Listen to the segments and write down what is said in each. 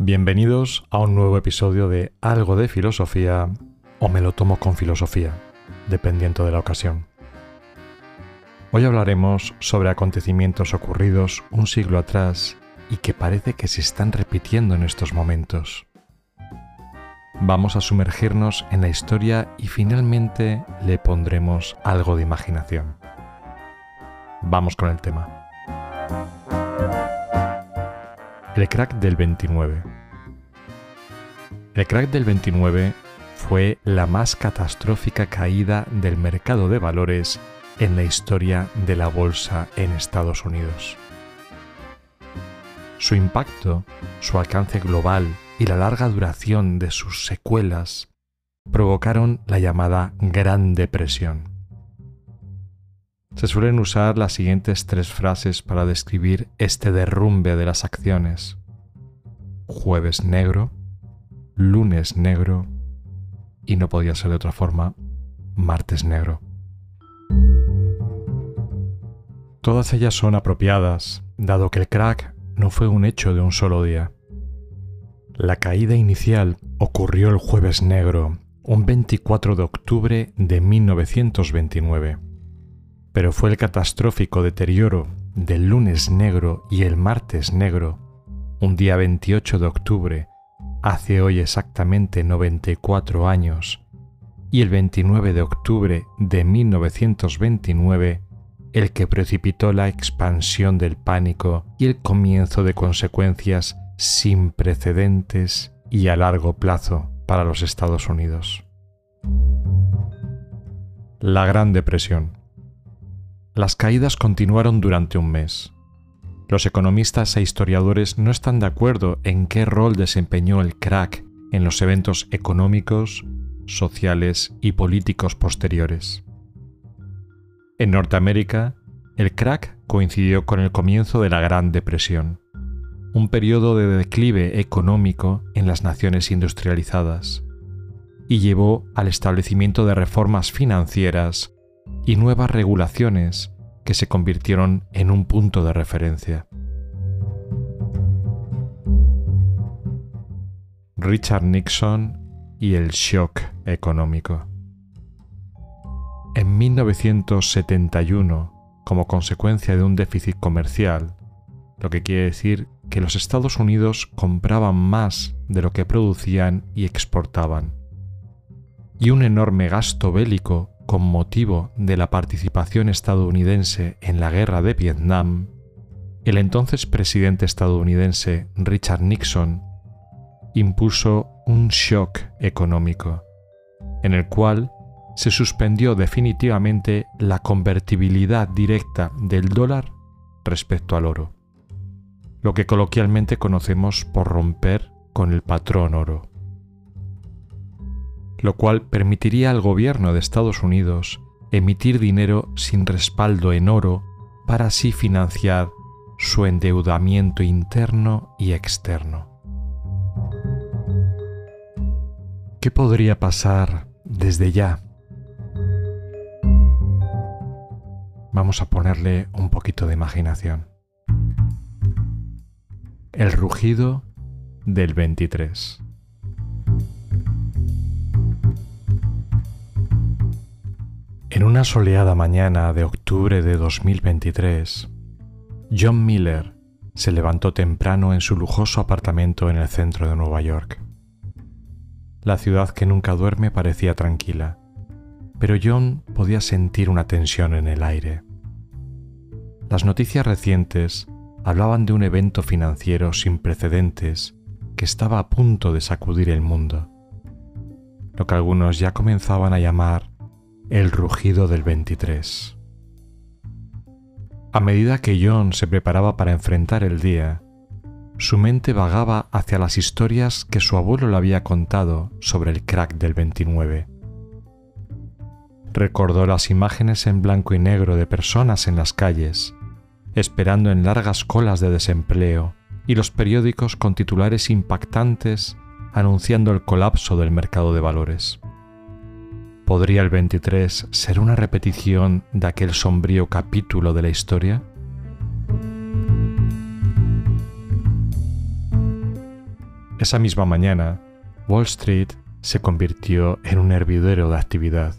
Bienvenidos a un nuevo episodio de Algo de Filosofía o me lo tomo con filosofía, dependiendo de la ocasión. Hoy hablaremos sobre acontecimientos ocurridos un siglo atrás y que parece que se están repitiendo en estos momentos. Vamos a sumergirnos en la historia y finalmente le pondremos algo de imaginación. Vamos con el tema. El crack del 29. El crack del 29 fue la más catastrófica caída del mercado de valores en la historia de la bolsa en Estados Unidos. Su impacto, su alcance global y la larga duración de sus secuelas provocaron la llamada Gran Depresión. Se suelen usar las siguientes tres frases para describir este derrumbe de las acciones. Jueves negro, lunes negro y no podía ser de otra forma, martes negro. Todas ellas son apropiadas, dado que el crack no fue un hecho de un solo día. La caída inicial ocurrió el jueves negro, un 24 de octubre de 1929 pero fue el catastrófico deterioro del lunes negro y el martes negro, un día 28 de octubre, hace hoy exactamente 94 años, y el 29 de octubre de 1929, el que precipitó la expansión del pánico y el comienzo de consecuencias sin precedentes y a largo plazo para los Estados Unidos. La Gran Depresión. Las caídas continuaron durante un mes. Los economistas e historiadores no están de acuerdo en qué rol desempeñó el crack en los eventos económicos, sociales y políticos posteriores. En Norteamérica, el crack coincidió con el comienzo de la Gran Depresión, un periodo de declive económico en las naciones industrializadas, y llevó al establecimiento de reformas financieras y nuevas regulaciones que se convirtieron en un punto de referencia. Richard Nixon y el shock económico. En 1971, como consecuencia de un déficit comercial, lo que quiere decir que los Estados Unidos compraban más de lo que producían y exportaban, y un enorme gasto bélico con motivo de la participación estadounidense en la guerra de Vietnam, el entonces presidente estadounidense Richard Nixon impuso un shock económico, en el cual se suspendió definitivamente la convertibilidad directa del dólar respecto al oro, lo que coloquialmente conocemos por romper con el patrón oro lo cual permitiría al gobierno de Estados Unidos emitir dinero sin respaldo en oro para así financiar su endeudamiento interno y externo. ¿Qué podría pasar desde ya? Vamos a ponerle un poquito de imaginación. El rugido del 23. En una soleada mañana de octubre de 2023, John Miller se levantó temprano en su lujoso apartamento en el centro de Nueva York. La ciudad que nunca duerme parecía tranquila, pero John podía sentir una tensión en el aire. Las noticias recientes hablaban de un evento financiero sin precedentes que estaba a punto de sacudir el mundo, lo que algunos ya comenzaban a llamar el rugido del 23. A medida que John se preparaba para enfrentar el día, su mente vagaba hacia las historias que su abuelo le había contado sobre el crack del 29. Recordó las imágenes en blanco y negro de personas en las calles, esperando en largas colas de desempleo, y los periódicos con titulares impactantes anunciando el colapso del mercado de valores. ¿Podría el 23 ser una repetición de aquel sombrío capítulo de la historia? Esa misma mañana, Wall Street se convirtió en un hervidero de actividad.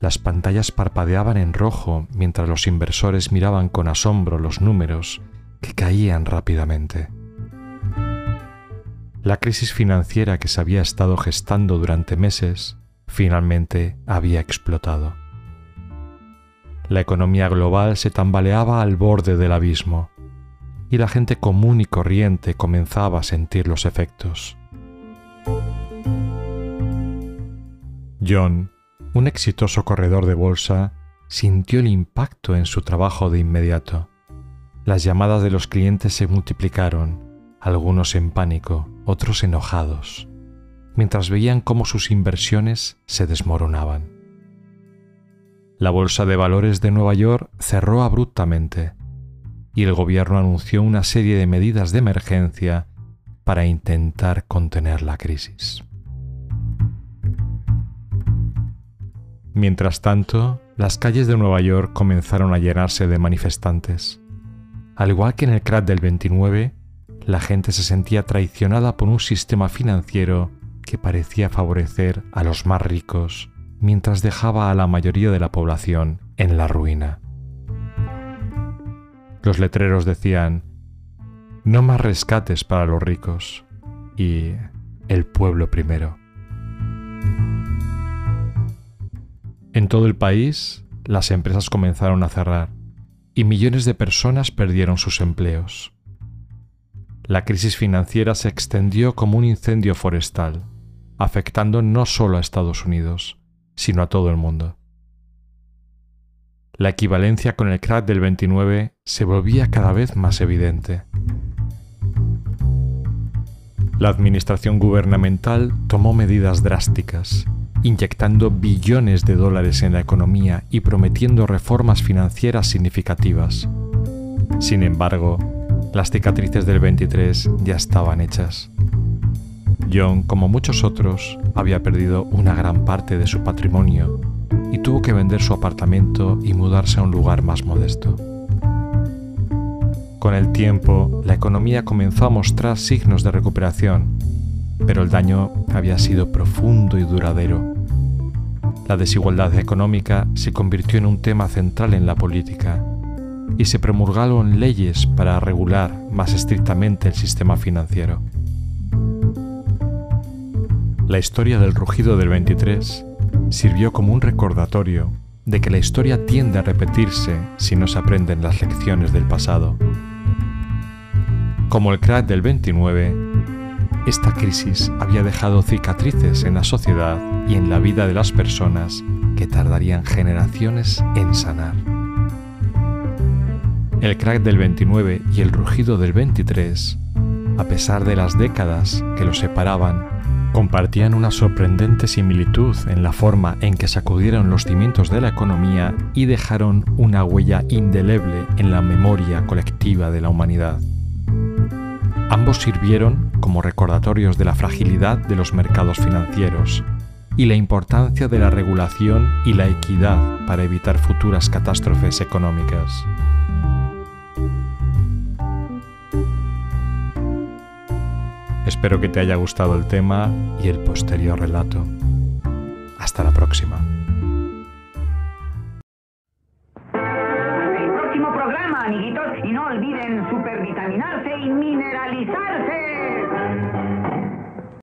Las pantallas parpadeaban en rojo mientras los inversores miraban con asombro los números que caían rápidamente. La crisis financiera que se había estado gestando durante meses finalmente había explotado. La economía global se tambaleaba al borde del abismo y la gente común y corriente comenzaba a sentir los efectos. John, un exitoso corredor de bolsa, sintió el impacto en su trabajo de inmediato. Las llamadas de los clientes se multiplicaron, algunos en pánico, otros enojados, mientras veían cómo sus inversiones se desmoronaban. La Bolsa de Valores de Nueva York cerró abruptamente y el gobierno anunció una serie de medidas de emergencia para intentar contener la crisis. Mientras tanto, las calles de Nueva York comenzaron a llenarse de manifestantes. Al igual que en el crash del 29, la gente se sentía traicionada por un sistema financiero que parecía favorecer a los más ricos mientras dejaba a la mayoría de la población en la ruina. Los letreros decían, no más rescates para los ricos y el pueblo primero. En todo el país, las empresas comenzaron a cerrar y millones de personas perdieron sus empleos. La crisis financiera se extendió como un incendio forestal, afectando no solo a Estados Unidos, sino a todo el mundo. La equivalencia con el crack del 29 se volvía cada vez más evidente. La administración gubernamental tomó medidas drásticas, inyectando billones de dólares en la economía y prometiendo reformas financieras significativas. Sin embargo, las cicatrices del 23 ya estaban hechas. John, como muchos otros, había perdido una gran parte de su patrimonio y tuvo que vender su apartamento y mudarse a un lugar más modesto. Con el tiempo, la economía comenzó a mostrar signos de recuperación, pero el daño había sido profundo y duradero. La desigualdad económica se convirtió en un tema central en la política y se promulgaron leyes para regular más estrictamente el sistema financiero. La historia del rugido del 23 sirvió como un recordatorio de que la historia tiende a repetirse si no se aprenden las lecciones del pasado. Como el crack del 29, esta crisis había dejado cicatrices en la sociedad y en la vida de las personas que tardarían generaciones en sanar. El crack del 29 y el rugido del 23, a pesar de las décadas que los separaban, compartían una sorprendente similitud en la forma en que sacudieron los cimientos de la economía y dejaron una huella indeleble en la memoria colectiva de la humanidad. Ambos sirvieron como recordatorios de la fragilidad de los mercados financieros y la importancia de la regulación y la equidad para evitar futuras catástrofes económicas. Espero que te haya gustado el tema y el posterior relato. Hasta la próxima.